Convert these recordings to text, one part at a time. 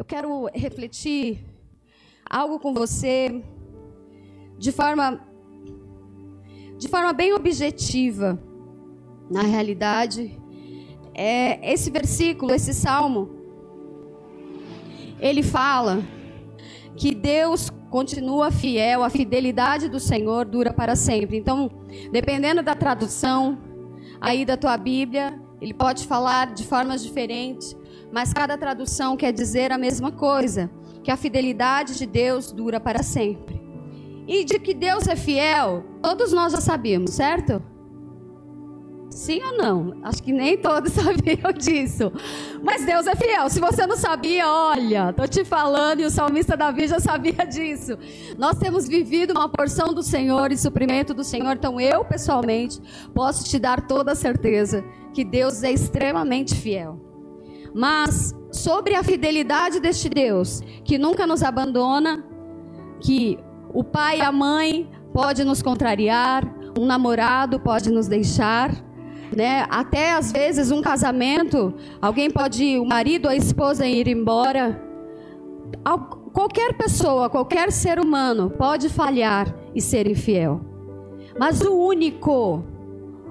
eu quero refletir algo com você de forma de forma bem objetiva. Na realidade, é esse versículo, esse salmo, ele fala que Deus continua fiel, a fidelidade do Senhor dura para sempre. Então, dependendo da tradução aí da tua Bíblia, ele pode falar de formas diferentes, mas cada tradução quer dizer a mesma coisa, que a fidelidade de Deus dura para sempre. E de que Deus é fiel, todos nós já sabíamos, certo? Sim ou não? Acho que nem todos sabiam disso. Mas Deus é fiel. Se você não sabia, olha, tô te falando e o salmista Davi já sabia disso. Nós temos vivido uma porção do Senhor e suprimento do Senhor, então eu pessoalmente posso te dar toda a certeza que Deus é extremamente fiel. Mas sobre a fidelidade deste Deus, que nunca nos abandona, que o pai e a mãe pode nos contrariar, um namorado pode nos deixar, né? Até às vezes um casamento, alguém pode, o marido ou a esposa ir embora. Qualquer pessoa, qualquer ser humano pode falhar e ser infiel. Mas o único,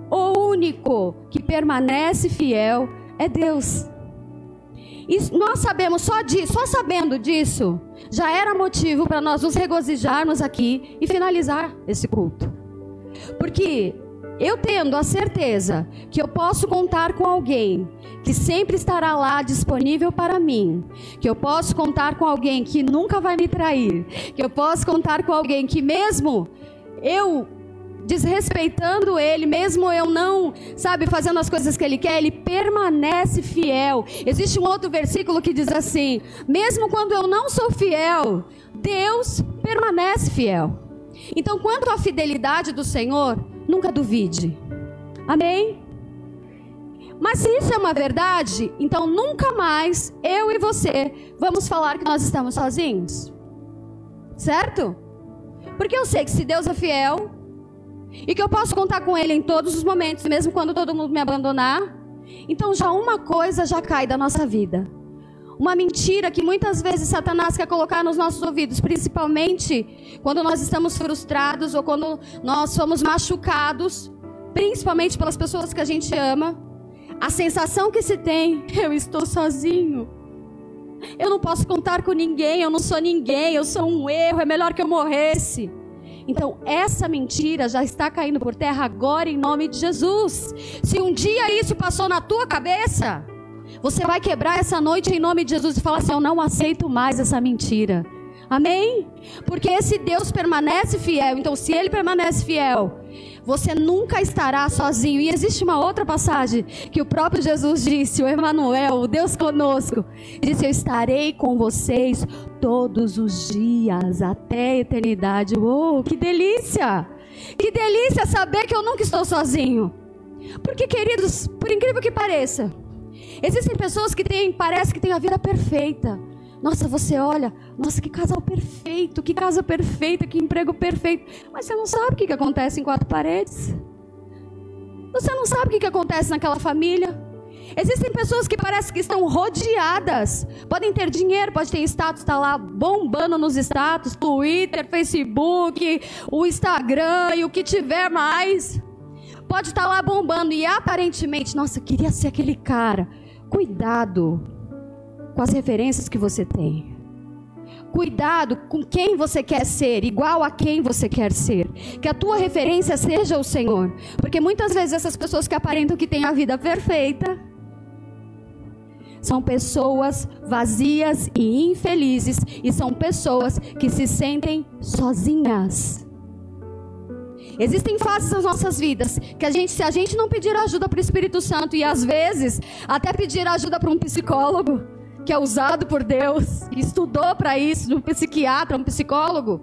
o único que permanece fiel é Deus. E nós sabemos só disso, só sabendo disso, já era motivo para nós nos regozijarmos aqui e finalizar esse culto. Porque eu tendo a certeza que eu posso contar com alguém que sempre estará lá disponível para mim, que eu posso contar com alguém que nunca vai me trair, que eu posso contar com alguém que mesmo eu desrespeitando ele, mesmo eu não, sabe, fazendo as coisas que ele quer, ele permanece fiel. Existe um outro versículo que diz assim: mesmo quando eu não sou fiel, Deus permanece fiel. Então, quanto à fidelidade do Senhor, nunca duvide. Amém? Mas se isso é uma verdade, então nunca mais eu e você vamos falar que nós estamos sozinhos. Certo? Porque eu sei que se Deus é fiel e que eu posso contar com Ele em todos os momentos, mesmo quando todo mundo me abandonar, então já uma coisa já cai da nossa vida uma mentira que muitas vezes Satanás quer colocar nos nossos ouvidos, principalmente quando nós estamos frustrados ou quando nós somos machucados, principalmente pelas pessoas que a gente ama. A sensação que se tem, eu estou sozinho. Eu não posso contar com ninguém, eu não sou ninguém, eu sou um erro, é melhor que eu morresse. Então, essa mentira já está caindo por terra agora em nome de Jesus. Se um dia isso passou na tua cabeça, você vai quebrar essa noite em nome de Jesus e falar assim: Eu não aceito mais essa mentira. Amém? Porque esse Deus permanece fiel. Então, se ele permanece fiel, você nunca estará sozinho. E existe uma outra passagem que o próprio Jesus disse, o Emanuel, o Deus conosco, disse: Eu estarei com vocês todos os dias até a eternidade. Oh, que delícia! Que delícia saber que eu nunca estou sozinho. Porque, queridos, por incrível que pareça, Existem pessoas que têm, parece que têm a vida perfeita. Nossa, você olha, nossa, que casal perfeito, que casa perfeita, que emprego perfeito. Mas você não sabe o que, que acontece em quatro paredes. Você não sabe o que, que acontece naquela família. Existem pessoas que parecem que estão rodeadas. Podem ter dinheiro, pode ter status, está lá bombando nos status, Twitter, Facebook, o Instagram e o que tiver mais. Pode estar tá lá bombando e aparentemente, nossa, queria ser aquele cara. Cuidado com as referências que você tem. Cuidado com quem você quer ser, igual a quem você quer ser. Que a tua referência seja o Senhor. Porque muitas vezes essas pessoas que aparentam que têm a vida perfeita são pessoas vazias e infelizes e são pessoas que se sentem sozinhas. Existem fases nas nossas vidas que a gente, se a gente não pedir ajuda para o Espírito Santo e às vezes até pedir ajuda para um psicólogo, que é usado por Deus, estudou para isso, um psiquiatra, um psicólogo,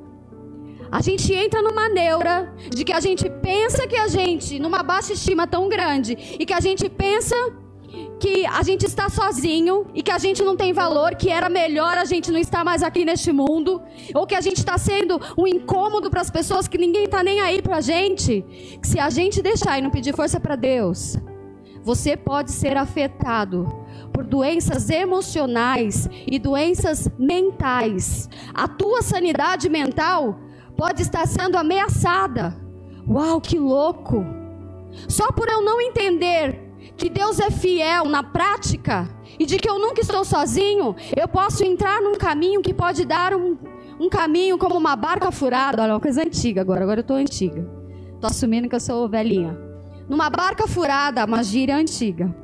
a gente entra numa neura de que a gente pensa que a gente, numa baixa estima tão grande, e que a gente pensa que a gente está sozinho e que a gente não tem valor, que era melhor a gente não estar mais aqui neste mundo, ou que a gente está sendo um incômodo para as pessoas, que ninguém está nem aí para a gente. Que se a gente deixar e não pedir força para Deus, você pode ser afetado por doenças emocionais e doenças mentais. A tua sanidade mental pode estar sendo ameaçada. Uau, que louco! Só por eu não entender que Deus é fiel na prática e de que eu nunca estou sozinho, eu posso entrar num caminho que pode dar um, um caminho como uma barca furada. Olha, uma coisa antiga agora, agora eu estou antiga. Estou assumindo que eu sou velhinha. Numa barca furada, uma gíria antiga.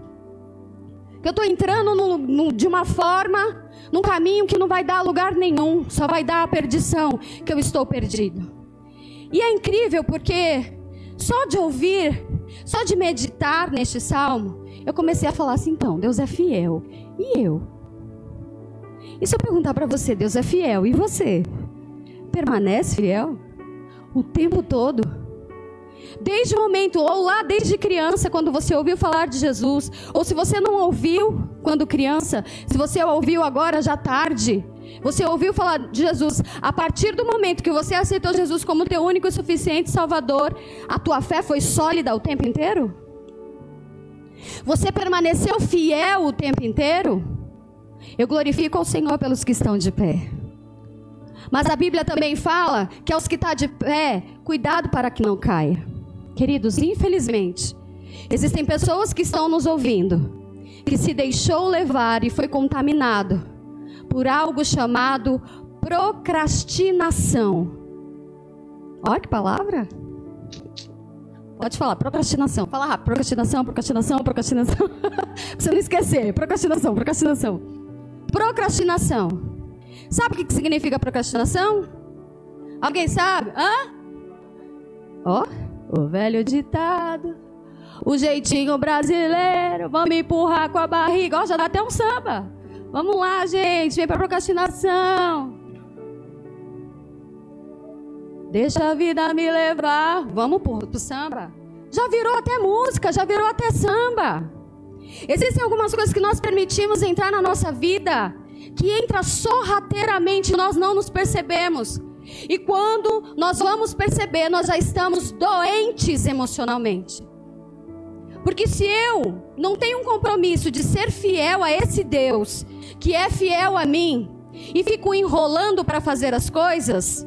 Que eu estou entrando no, no, de uma forma, num caminho que não vai dar lugar nenhum, só vai dar a perdição, que eu estou perdido. E é incrível porque só de ouvir, só de meditar neste salmo, eu comecei a falar assim: então, Deus é fiel. E eu? E se eu perguntar para você, Deus é fiel, e você? Permanece fiel? O tempo todo? Desde o momento, ou lá desde criança, quando você ouviu falar de Jesus, ou se você não ouviu quando criança, se você ouviu agora já tarde, você ouviu falar de Jesus, a partir do momento que você aceitou Jesus como teu único e suficiente Salvador, a tua fé foi sólida o tempo inteiro? Você permaneceu fiel o tempo inteiro? Eu glorifico ao Senhor pelos que estão de pé. Mas a Bíblia também fala que aos que estão tá de pé, cuidado para que não caia. Queridos, infelizmente, existem pessoas que estão nos ouvindo, que se deixou levar e foi contaminado por algo chamado procrastinação. Olha que palavra. Pode falar, procrastinação. Fala rápido. Procrastinação, procrastinação, procrastinação. você não esquecer. Procrastinação, procrastinação. Procrastinação. Sabe o que significa procrastinação? Alguém sabe? Hã? Ó. Oh. O velho ditado, o jeitinho brasileiro, vamos empurrar com a barriga. Ó, já dá até um samba. Vamos lá, gente, vem pra procrastinação. Deixa a vida me levar. Vamos pro, pro samba. Já virou até música, já virou até samba. Existem algumas coisas que nós permitimos entrar na nossa vida que entra sorrateiramente, nós não nos percebemos. E quando nós vamos perceber, nós já estamos doentes emocionalmente. Porque se eu não tenho um compromisso de ser fiel a esse Deus, que é fiel a mim, e fico enrolando para fazer as coisas,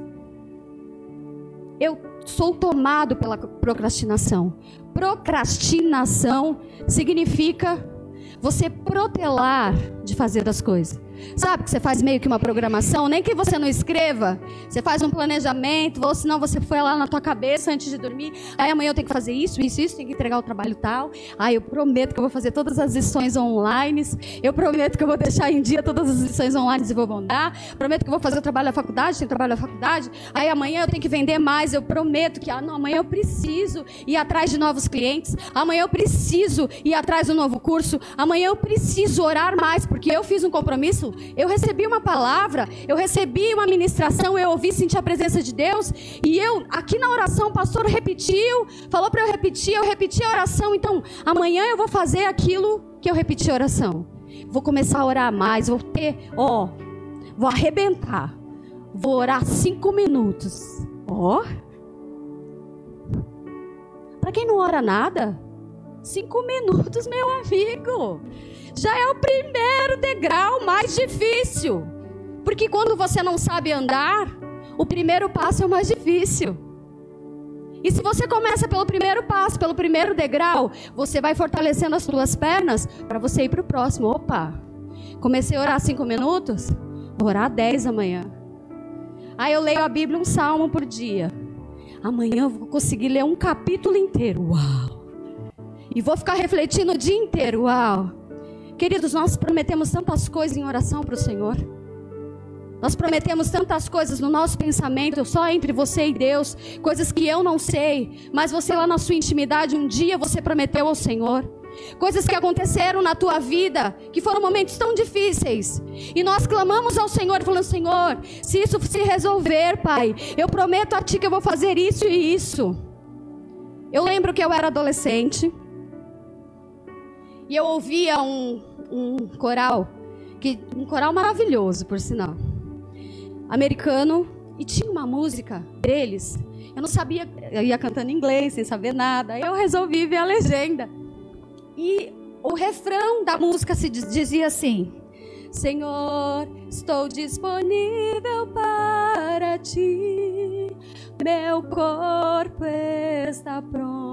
eu sou tomado pela procrastinação. Procrastinação significa você protelar de fazer as coisas. Sabe que você faz meio que uma programação, nem que você não escreva, você faz um planejamento, ou senão você foi lá na tua cabeça antes de dormir, aí amanhã eu tenho que fazer isso, isso, isso, tenho que entregar o trabalho tal. Aí eu prometo que eu vou fazer todas as lições online, eu prometo que eu vou deixar em dia todas as lições online e vou mandar, prometo que eu vou fazer o trabalho da faculdade, tem trabalho da faculdade, aí amanhã eu tenho que vender mais, eu prometo que ah, não, amanhã eu preciso ir atrás de novos clientes, amanhã eu preciso ir atrás do novo curso, amanhã eu preciso orar mais, porque eu fiz um compromisso isso. Eu recebi uma palavra, eu recebi uma ministração, eu ouvi, senti a presença de Deus. E eu, aqui na oração, o pastor repetiu, falou para eu repetir, eu repeti a oração. Então, amanhã eu vou fazer aquilo que eu repeti a oração. Vou começar a orar mais, vou ter, ó, vou arrebentar. Vou orar cinco minutos. Ó. Para quem não ora nada, cinco minutos, meu amigo já é o primeiro degrau mais difícil. Porque quando você não sabe andar, o primeiro passo é o mais difícil. E se você começa pelo primeiro passo, pelo primeiro degrau, você vai fortalecendo as suas pernas para você ir para o próximo. Opa, comecei a orar cinco minutos, vou orar dez amanhã. Aí eu leio a Bíblia um salmo por dia. Amanhã eu vou conseguir ler um capítulo inteiro. Uau! E vou ficar refletindo o dia inteiro. Uau! Queridos, nós prometemos tantas coisas em oração para o Senhor. Nós prometemos tantas coisas no nosso pensamento, só entre você e Deus, coisas que eu não sei, mas você lá na sua intimidade, um dia você prometeu ao Senhor. Coisas que aconteceram na tua vida, que foram momentos tão difíceis. E nós clamamos ao Senhor, falando: Senhor, se isso se resolver, Pai, eu prometo a Ti que eu vou fazer isso e isso. Eu lembro que eu era adolescente. E eu ouvia um, um coral, que, um coral maravilhoso, por sinal, americano, e tinha uma música deles. Eu não sabia, eu ia cantando inglês, sem saber nada. Eu resolvi ver a legenda. E o refrão da música se dizia assim: Senhor, estou disponível para ti, meu corpo está pronto.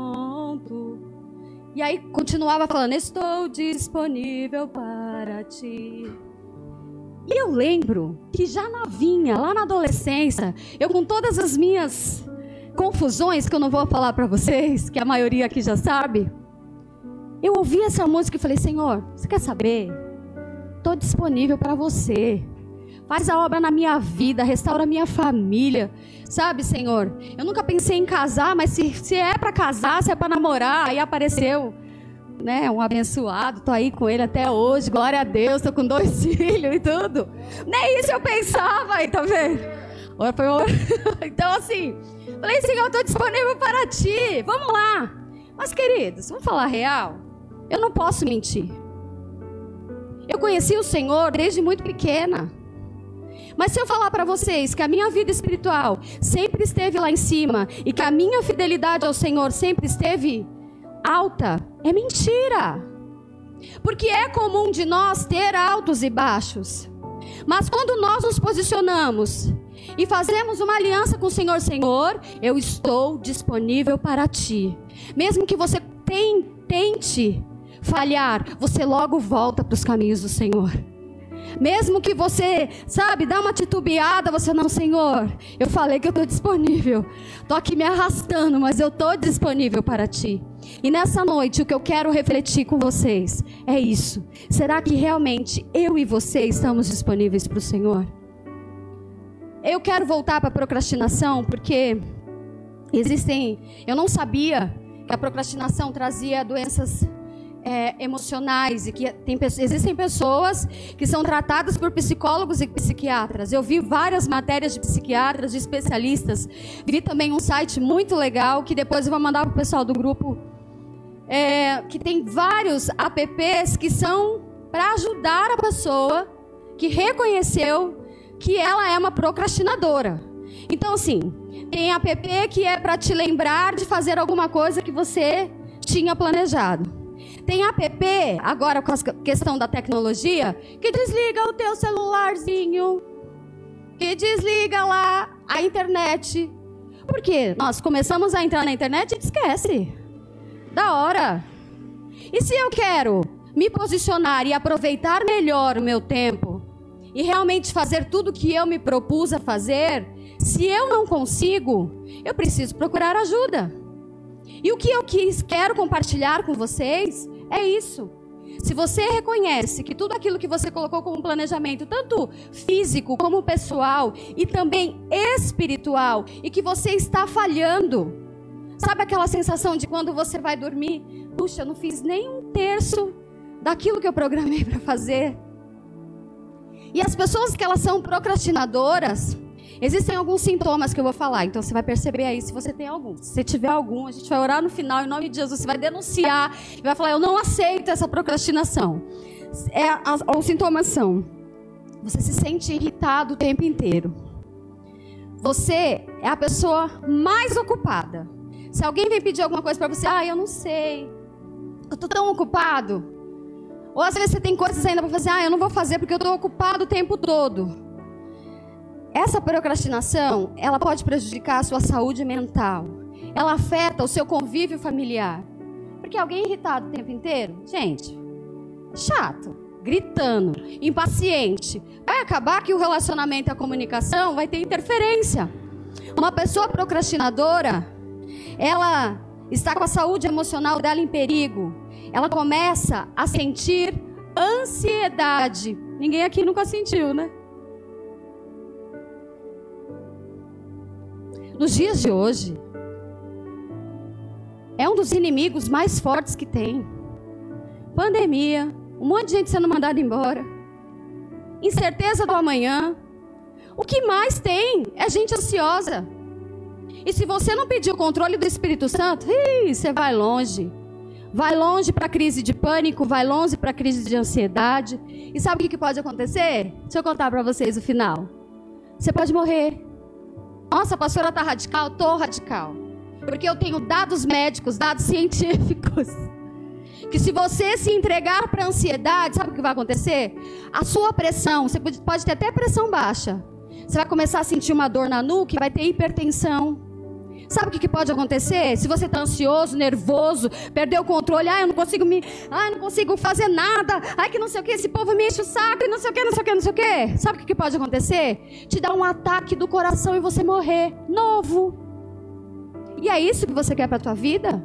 E aí continuava falando: Estou disponível para ti. E eu lembro que já novinha, lá na adolescência, eu com todas as minhas confusões que eu não vou falar para vocês, que a maioria aqui já sabe, eu ouvi essa música e falei: Senhor, você quer saber? Estou disponível para você. Faz a obra na minha vida, restaura a minha família. Sabe, Senhor? Eu nunca pensei em casar, mas se, se é para casar, se é para namorar, aí apareceu né, um abençoado, tô aí com ele até hoje, glória a Deus, tô com dois filhos e tudo. Nem isso eu pensava, aí, tá vendo? Então, assim, falei, Senhor, eu tô disponível para ti, vamos lá. Mas, queridos, vamos falar real? Eu não posso mentir. Eu conheci o Senhor desde muito pequena. Mas se eu falar para vocês que a minha vida espiritual sempre esteve lá em cima e que a minha fidelidade ao Senhor sempre esteve alta, é mentira. Porque é comum de nós ter altos e baixos. Mas quando nós nos posicionamos e fazemos uma aliança com o Senhor, Senhor, eu estou disponível para ti. Mesmo que você tente falhar, você logo volta para os caminhos do Senhor. Mesmo que você, sabe, dá uma titubeada, você não, Senhor, eu falei que eu estou disponível. Estou aqui me arrastando, mas eu estou disponível para ti. E nessa noite, o que eu quero refletir com vocês é isso. Será que realmente eu e você estamos disponíveis para o Senhor? Eu quero voltar para a procrastinação, porque existem. Eu não sabia que a procrastinação trazia doenças é, emocionais e que tem, existem pessoas que são tratadas por psicólogos e psiquiatras. Eu vi várias matérias de psiquiatras, de especialistas. Vi também um site muito legal que depois eu vou mandar para o pessoal do grupo, é, que tem vários apps que são para ajudar a pessoa que reconheceu que ela é uma procrastinadora. Então, assim, tem app que é para te lembrar de fazer alguma coisa que você tinha planejado. Tem app, agora com a questão da tecnologia, que desliga o teu celularzinho, que desliga lá a internet. Porque nós começamos a entrar na internet e esquece. Da hora. E se eu quero me posicionar e aproveitar melhor o meu tempo e realmente fazer tudo o que eu me propus a fazer, se eu não consigo, eu preciso procurar ajuda. E o que eu quis, quero compartilhar com vocês é isso. Se você reconhece que tudo aquilo que você colocou como planejamento, tanto físico como pessoal e também espiritual, e que você está falhando, sabe aquela sensação de quando você vai dormir? Puxa, eu não fiz nem um terço daquilo que eu programei para fazer. E as pessoas que elas são procrastinadoras, Existem alguns sintomas que eu vou falar, então você vai perceber aí se você tem algum. Se você tiver algum, a gente vai orar no final em nome de Jesus. Você vai denunciar e vai falar: Eu não aceito essa procrastinação. É, as, os sintomas são: você se sente irritado o tempo inteiro. Você é a pessoa mais ocupada. Se alguém vem pedir alguma coisa para você, ah, eu não sei. Eu tô tão ocupado. Ou às vezes você tem coisas ainda para fazer, ah, eu não vou fazer porque eu estou ocupado o tempo todo. Essa procrastinação, ela pode prejudicar a sua saúde mental. Ela afeta o seu convívio familiar. Porque alguém irritado o tempo inteiro, gente, chato, gritando, impaciente, vai acabar que o relacionamento e a comunicação vai ter interferência. Uma pessoa procrastinadora, ela está com a saúde emocional dela em perigo. Ela começa a sentir ansiedade. Ninguém aqui nunca sentiu, né? Nos dias de hoje, é um dos inimigos mais fortes que tem. Pandemia, um monte de gente sendo mandada embora, incerteza do amanhã. O que mais tem é gente ansiosa. E se você não pedir o controle do Espírito Santo, ih, você vai longe. Vai longe para a crise de pânico, vai longe para a crise de ansiedade. E sabe o que pode acontecer? Deixa eu contar para vocês o final. Você pode morrer. Nossa, pastora está radical? Estou radical. Porque eu tenho dados médicos, dados científicos. que se você se entregar para ansiedade, sabe o que vai acontecer? A sua pressão, você pode ter até pressão baixa. Você vai começar a sentir uma dor na nuca e vai ter hipertensão. Sabe o que, pode acontecer? Se você está ansioso, nervoso, perdeu o controle, ah, eu não consigo me. Ah, eu não consigo fazer nada. Ai, que não sei o que, esse povo me enche o saco e não sei o que, não sei o que, não sei o que. Sabe o que, que pode acontecer? Te dar um ataque do coração e você morrer novo. E é isso que você quer para a tua vida?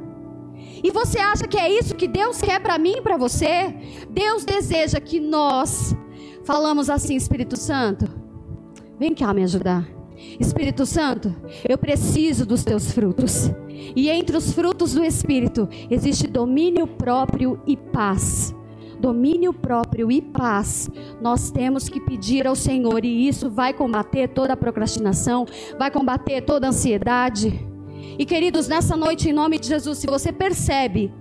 E você acha que é isso que Deus quer para mim e para você? Deus deseja que nós falamos assim, Espírito Santo, vem cá me ajudar. Espírito Santo, eu preciso dos teus frutos. E entre os frutos do Espírito existe domínio próprio e paz. Domínio próprio e paz. Nós temos que pedir ao Senhor, e isso vai combater toda a procrastinação, vai combater toda a ansiedade. E queridos, nessa noite, em nome de Jesus, se você percebe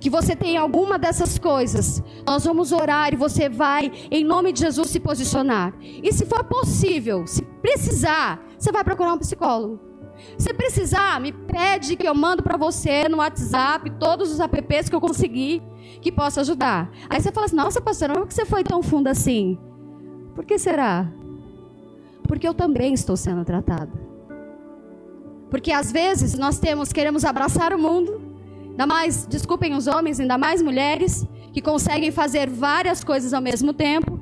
que você tem alguma dessas coisas, nós vamos orar e você vai, em nome de Jesus, se posicionar. E se for possível, se precisar, você vai procurar um psicólogo. Se precisar, me pede que eu mando para você no WhatsApp todos os apps que eu conseguir que possa ajudar. Aí você fala assim: Nossa, pastora, por que você foi tão fundo assim? Por que será? Porque eu também estou sendo tratada. Porque às vezes nós temos, queremos abraçar o mundo, Ainda mais, desculpem os homens, ainda mais mulheres, que conseguem fazer várias coisas ao mesmo tempo.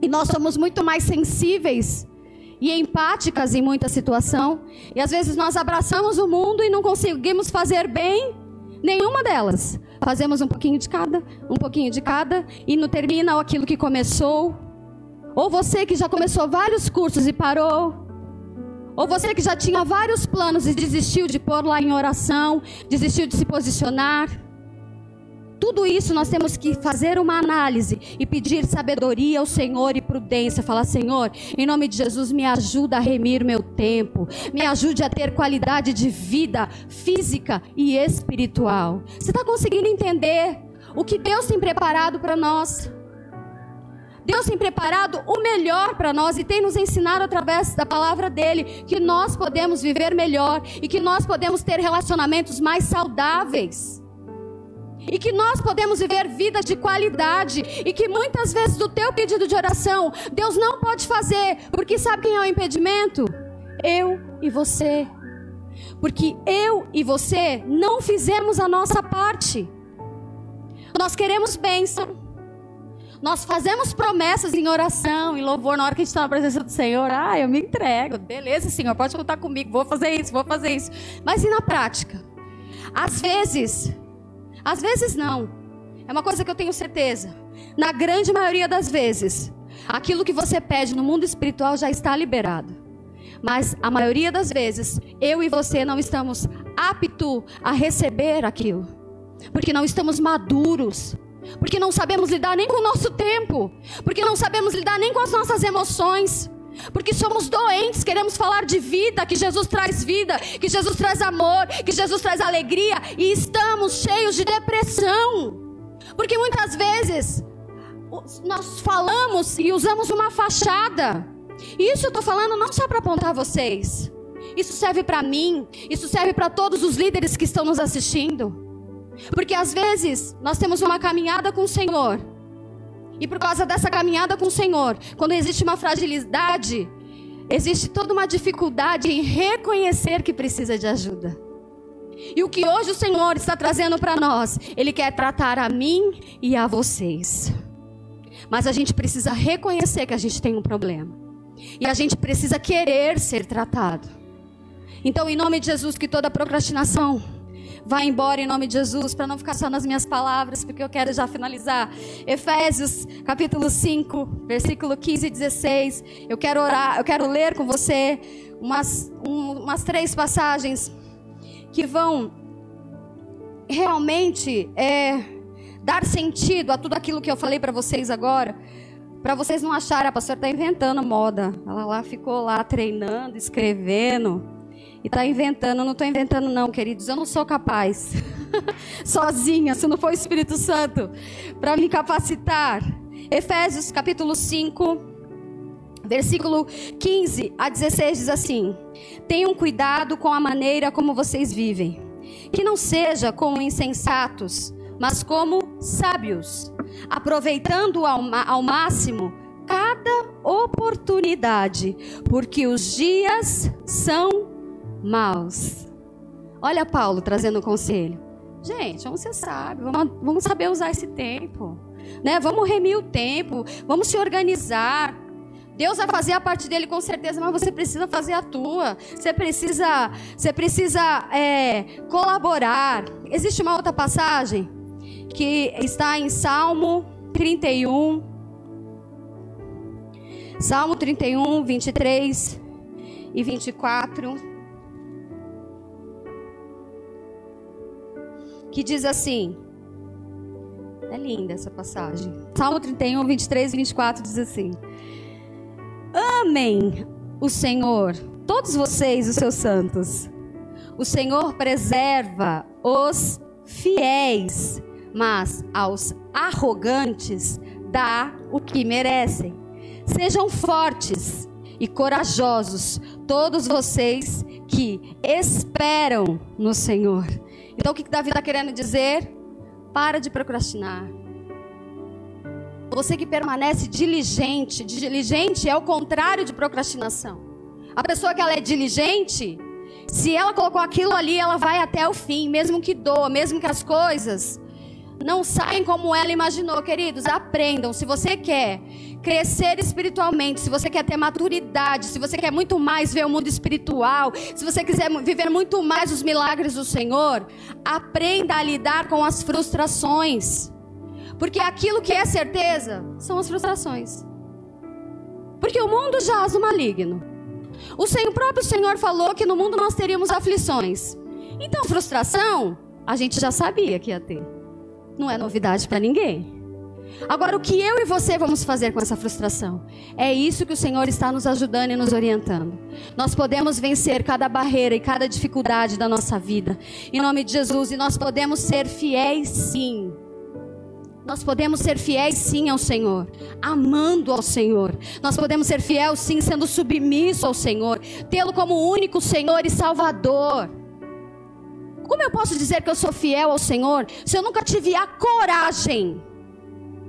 E nós somos muito mais sensíveis e empáticas em muita situação. E às vezes nós abraçamos o mundo e não conseguimos fazer bem nenhuma delas. Fazemos um pouquinho de cada, um pouquinho de cada, e não termina aquilo que começou. Ou você que já começou vários cursos e parou. Ou você que já tinha vários planos e desistiu de pôr lá em oração, desistiu de se posicionar. Tudo isso nós temos que fazer uma análise e pedir sabedoria ao Senhor e prudência. Falar, Senhor, em nome de Jesus, me ajuda a remir meu tempo. Me ajude a ter qualidade de vida física e espiritual. Você está conseguindo entender o que Deus tem preparado para nós? Deus tem preparado o melhor para nós e tem nos ensinado através da palavra dele que nós podemos viver melhor e que nós podemos ter relacionamentos mais saudáveis. E que nós podemos viver vida de qualidade. E que muitas vezes do teu pedido de oração, Deus não pode fazer. Porque sabe quem é o impedimento? Eu e você. Porque eu e você não fizemos a nossa parte. Nós queremos bênção. Nós fazemos promessas em oração, em louvor, na hora que a gente está na presença do Senhor. Ah, eu me entrego. Beleza, Senhor, pode contar comigo. Vou fazer isso, vou fazer isso. Mas e na prática? Às vezes, às vezes não. É uma coisa que eu tenho certeza. Na grande maioria das vezes, aquilo que você pede no mundo espiritual já está liberado. Mas a maioria das vezes, eu e você não estamos aptos a receber aquilo. Porque não estamos maduros porque não sabemos lidar nem com o nosso tempo, porque não sabemos lidar nem com as nossas emoções. Porque somos doentes, queremos falar de vida, que Jesus traz vida, que Jesus traz amor, que Jesus traz alegria, e estamos cheios de depressão. Porque muitas vezes nós falamos e usamos uma fachada. E isso eu estou falando não só para apontar vocês. Isso serve para mim, isso serve para todos os líderes que estão nos assistindo. Porque às vezes nós temos uma caminhada com o Senhor. E por causa dessa caminhada com o Senhor, quando existe uma fragilidade, existe toda uma dificuldade em reconhecer que precisa de ajuda. E o que hoje o Senhor está trazendo para nós, Ele quer tratar a mim e a vocês. Mas a gente precisa reconhecer que a gente tem um problema. E a gente precisa querer ser tratado. Então, em nome de Jesus, que toda procrastinação Vá embora em nome de Jesus, para não ficar só nas minhas palavras, porque eu quero já finalizar. Efésios, capítulo 5, versículo 15 e 16. Eu quero orar, eu quero ler com você umas, um, umas três passagens que vão realmente é, dar sentido a tudo aquilo que eu falei para vocês agora. Para vocês não acharem, a pastora está inventando moda. Ela lá ficou lá treinando, escrevendo e está inventando. Não estou inventando, não, queridos. Eu não sou capaz, sozinha, se não for o Espírito Santo, para me capacitar. Efésios capítulo 5, versículo 15 a 16 diz assim: Tenham cuidado com a maneira como vocês vivem, que não seja como insensatos, mas como sábios, aproveitando ao, ao máximo cada oportunidade, porque os dias são maus. Olha Paulo trazendo um conselho. Gente, vamos ser sábios, vamos, vamos saber usar esse tempo. Né? Vamos remir o tempo, vamos se organizar. Deus vai fazer a parte dele com certeza, mas você precisa fazer a tua. Você precisa, você precisa é, colaborar. Existe uma outra passagem que está em Salmo 31. Salmo 31, 23 e 24. Que diz assim. É linda essa passagem. Salmo 31, 23 e 24 diz assim: Amém o Senhor, todos vocês, os seus santos. O Senhor preserva os fiéis, mas aos arrogantes dá o que merecem. Sejam fortes e corajosos, todos vocês que esperam no Senhor. Então o que Davi está querendo dizer? Para de procrastinar. Você que permanece diligente, diligente é o contrário de procrastinação. A pessoa que ela é diligente, se ela colocou aquilo ali, ela vai até o fim, mesmo que doa, mesmo que as coisas não saem como ela imaginou, queridos. Aprendam. Se você quer crescer espiritualmente, se você quer ter maturidade, se você quer muito mais ver o mundo espiritual, se você quiser viver muito mais os milagres do Senhor, aprenda a lidar com as frustrações. Porque aquilo que é certeza são as frustrações. Porque o mundo jaz o maligno. O, Senhor, o próprio Senhor falou que no mundo nós teríamos aflições. Então, frustração, a gente já sabia que ia ter. Não é novidade para ninguém. Agora, o que eu e você vamos fazer com essa frustração? É isso que o Senhor está nos ajudando e nos orientando. Nós podemos vencer cada barreira e cada dificuldade da nossa vida, em nome de Jesus, e nós podemos ser fiéis sim. Nós podemos ser fiéis sim ao Senhor, amando ao Senhor. Nós podemos ser fiéis sim, sendo submisso ao Senhor, tê-lo como único Senhor e Salvador. Como eu posso dizer que eu sou fiel ao Senhor se eu nunca tive a coragem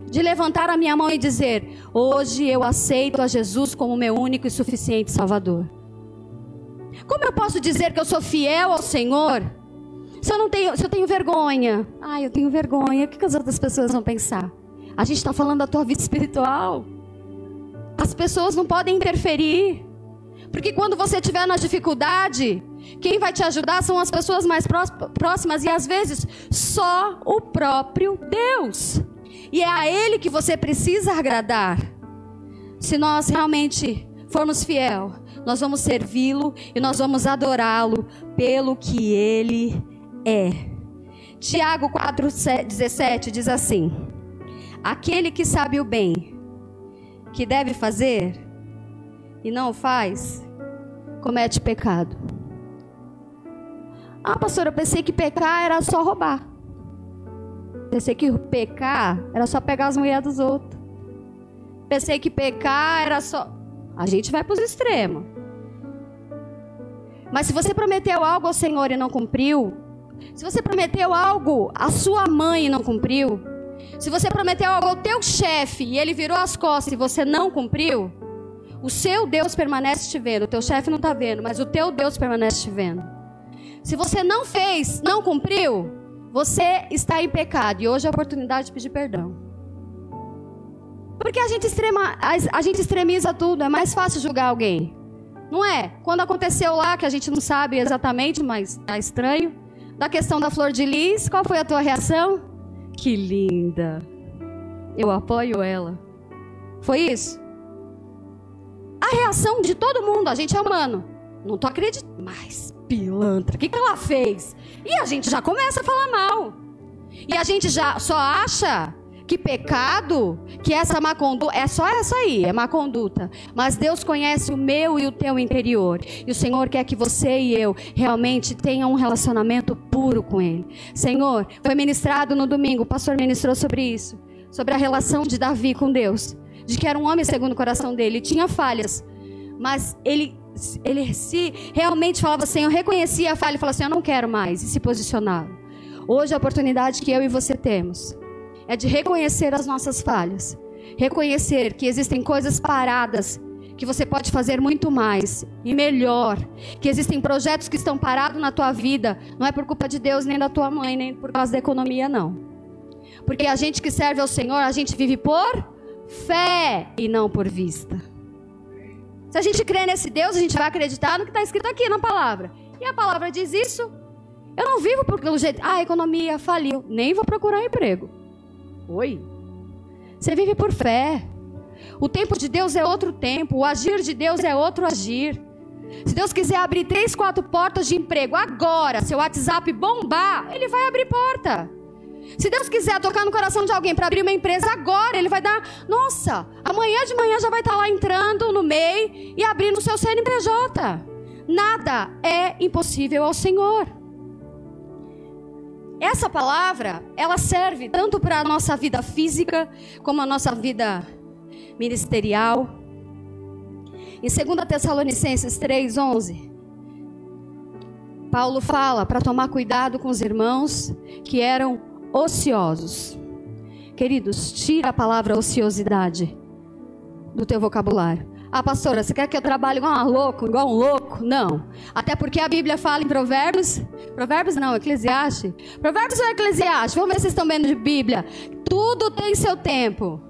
de levantar a minha mão e dizer: Hoje eu aceito a Jesus como meu único e suficiente Salvador. Como eu posso dizer que eu sou fiel ao Senhor se eu não tenho, se eu tenho vergonha? Ah, eu tenho vergonha. O que, as outras pessoas vão pensar? A gente está falando da tua vida espiritual. As pessoas não podem interferir. Porque quando você estiver na dificuldade, quem vai te ajudar são as pessoas mais próximas e às vezes só o próprio Deus. E é a Ele que você precisa agradar. Se nós realmente formos fiel, nós vamos servi-lo e nós vamos adorá-lo pelo que Ele é. Tiago 4,17 diz assim: Aquele que sabe o bem que deve fazer e não o faz, comete pecado. Ah, pastora, eu pensei que pecar era só roubar. Pensei que pecar era só pegar as mulheres dos outros. Pensei que pecar era só. A gente vai para os extremos. Mas se você prometeu algo ao Senhor e não cumpriu, se você prometeu algo à sua mãe e não cumpriu, se você prometeu algo ao teu chefe e ele virou as costas e você não cumpriu, o seu Deus permanece te vendo. O teu chefe não está vendo, mas o teu Deus permanece te vendo. Se você não fez, não cumpriu, você está em pecado e hoje é a oportunidade de pedir perdão. Porque a gente, extrema, a, gente extremiza tudo, é mais fácil julgar alguém. Não é? Quando aconteceu lá, que a gente não sabe exatamente, mas tá estranho, da questão da flor de lis, qual foi a tua reação? Que linda. Eu apoio ela. Foi isso? A reação de todo mundo, a gente é humano. Não tô acreditando. Mas pilantra, o que, que ela fez? E a gente já começa a falar mal. E a gente já só acha que pecado, que essa má conduta, é só essa aí, é má conduta. Mas Deus conhece o meu e o teu interior. E o Senhor quer que você e eu realmente tenham um relacionamento puro com Ele. Senhor, foi ministrado no domingo, o pastor ministrou sobre isso. Sobre a relação de Davi com Deus. De que era um homem segundo o coração dele. Tinha falhas. Mas ele ele se realmente falava assim, eu reconhecia a falha e falava assim, eu não quero mais, e se posicionava. Hoje a oportunidade que eu e você temos é de reconhecer as nossas falhas, reconhecer que existem coisas paradas que você pode fazer muito mais e melhor, que existem projetos que estão parados na tua vida, não é por culpa de Deus nem da tua mãe, nem por causa da economia não. Porque a gente que serve ao Senhor, a gente vive por fé e não por vista. Se a gente crê nesse Deus, a gente vai acreditar no que está escrito aqui na palavra. E a palavra diz isso. Eu não vivo pelo jeito, ah, a economia faliu, nem vou procurar emprego. Oi? Você vive por fé. O tempo de Deus é outro tempo, o agir de Deus é outro agir. Se Deus quiser abrir três, quatro portas de emprego agora, seu WhatsApp bombar, Ele vai abrir porta. Se Deus quiser tocar no coração de alguém para abrir uma empresa agora, Ele vai dar. Nossa, amanhã de manhã já vai estar tá lá entrando no MEI e abrindo o seu CNPJ. Nada é impossível ao Senhor. Essa palavra, ela serve tanto para a nossa vida física, como a nossa vida ministerial. Em 2 Tessalonicenses 3:11, Paulo fala para tomar cuidado com os irmãos que eram ociosos. Queridos, tira a palavra ociosidade do teu vocabulário. Ah, pastora, você quer que eu trabalhe igual um louco, igual um louco? Não. Até porque a Bíblia fala em Provérbios. Provérbios não, Eclesiastes. Provérbios ou Eclesiastes? Vamos ver se vocês estão vendo de Bíblia. Tudo tem seu tempo.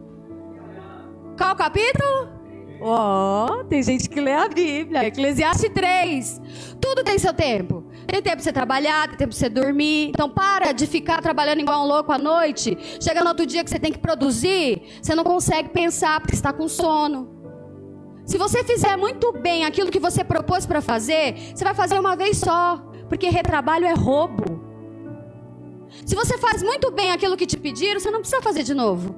Qual capítulo? Ó, oh, tem gente que lê a Bíblia. Eclesiastes 3. Tudo tem seu tempo. Tem tempo para você trabalhar, tem tempo para você dormir. Então para de ficar trabalhando igual um louco à noite. Chega no outro dia que você tem que produzir, você não consegue pensar porque está com sono. Se você fizer muito bem aquilo que você propôs para fazer, você vai fazer uma vez só, porque retrabalho é roubo. Se você faz muito bem aquilo que te pediram, você não precisa fazer de novo.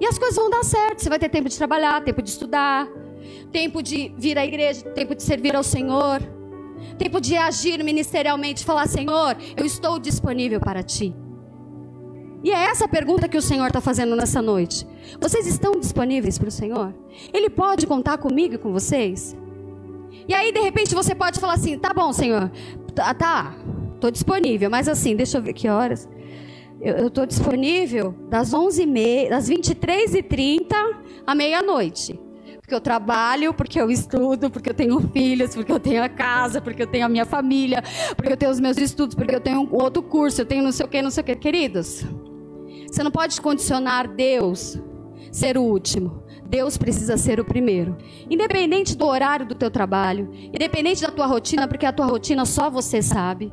E as coisas vão dar certo. Você vai ter tempo de trabalhar, tempo de estudar, tempo de vir à igreja, tempo de servir ao Senhor, tempo de agir ministerialmente, falar: Senhor, eu estou disponível para ti. E é essa a pergunta que o Senhor está fazendo nessa noite. Vocês estão disponíveis para o Senhor? Ele pode contar comigo e com vocês? E aí, de repente, você pode falar assim: tá bom, Senhor, tá, tá, tô disponível, mas assim, deixa eu ver que horas. Eu estou disponível das 11h30, das 23h30 à meia-noite. Porque eu trabalho, porque eu estudo, porque eu tenho filhos, porque eu tenho a casa, porque eu tenho a minha família, porque eu tenho os meus estudos, porque eu tenho outro curso, eu tenho não sei o que, não sei o que. Queridos, você não pode condicionar Deus ser o último. Deus precisa ser o primeiro. Independente do horário do teu trabalho, independente da tua rotina, porque a tua rotina só você sabe.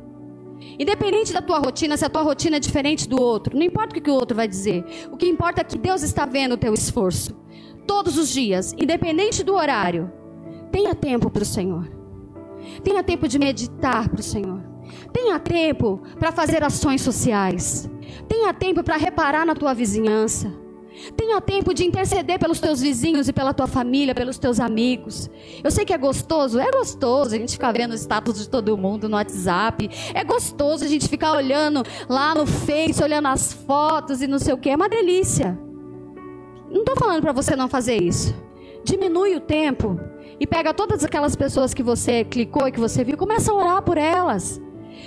Independente da tua rotina, se a tua rotina é diferente do outro, não importa o que o outro vai dizer. O que importa é que Deus está vendo o teu esforço. Todos os dias, independente do horário. Tenha tempo para o Senhor. Tenha tempo de meditar para o Senhor. Tenha tempo para fazer ações sociais. Tenha tempo para reparar na tua vizinhança. Tenha tempo de interceder pelos teus vizinhos e pela tua família, pelos teus amigos. Eu sei que é gostoso, é gostoso a gente ficar vendo o status de todo mundo no WhatsApp. É gostoso a gente ficar olhando lá no Face, olhando as fotos e não sei o que. É uma delícia. Não estou falando para você não fazer isso. Diminui o tempo e pega todas aquelas pessoas que você clicou e que você viu, começa a orar por elas.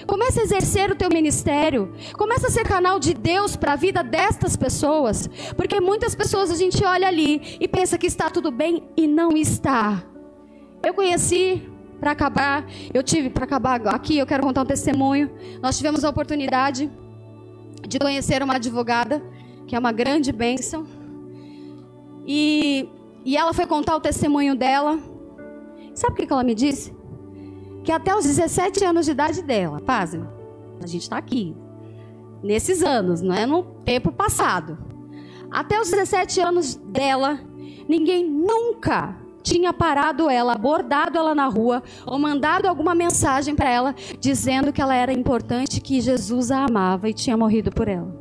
Comece a exercer o teu ministério. Comece a ser canal de Deus para a vida destas pessoas. Porque muitas pessoas a gente olha ali e pensa que está tudo bem e não está. Eu conheci, para acabar, eu tive, para acabar aqui, eu quero contar um testemunho. Nós tivemos a oportunidade de conhecer uma advogada, que é uma grande bênção. E, e ela foi contar o testemunho dela. Sabe o que ela me disse? que até os 17 anos de idade dela, pasme, a gente está aqui, nesses anos, não é no tempo passado. Até os 17 anos dela, ninguém nunca tinha parado ela, abordado ela na rua ou mandado alguma mensagem para ela dizendo que ela era importante, que Jesus a amava e tinha morrido por ela.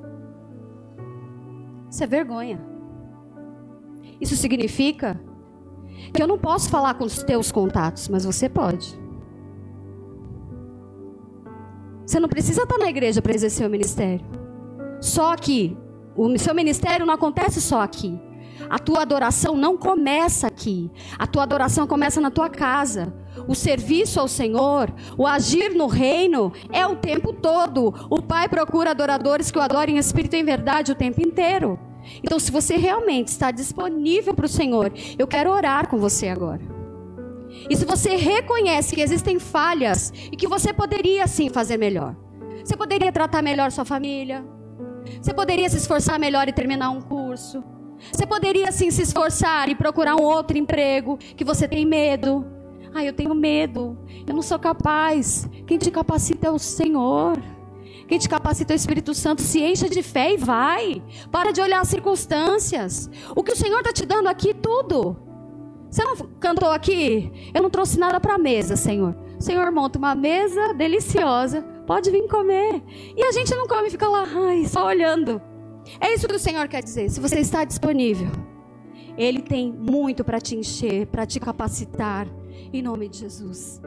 Isso é vergonha. Isso significa que eu não posso falar com os teus contatos, mas você pode. Você não precisa estar na igreja para exercer o ministério. Só aqui. O seu ministério não acontece só aqui. A tua adoração não começa aqui. A tua adoração começa na tua casa. O serviço ao Senhor, o agir no reino, é o tempo todo. O Pai procura adoradores que o adorem em espírito e em verdade o tempo inteiro. Então, se você realmente está disponível para o Senhor, eu quero orar com você agora. E se você reconhece que existem falhas e que você poderia sim fazer melhor, você poderia tratar melhor sua família, você poderia se esforçar melhor e terminar um curso, você poderia sim se esforçar e procurar um outro emprego que você tem medo. Ah, eu tenho medo, eu não sou capaz. Quem te capacita é o Senhor. Quem te capacita é o Espírito Santo. Se encha de fé e vai. Para de olhar as circunstâncias. O que o Senhor está te dando aqui, tudo. Você não cantou aqui? Eu não trouxe nada para a mesa, Senhor. O Senhor monta uma mesa deliciosa. Pode vir comer. E a gente não come e fica lá, ai, só olhando. É isso que o Senhor quer dizer. Se você está disponível, Ele tem muito para te encher, para te capacitar. Em nome de Jesus.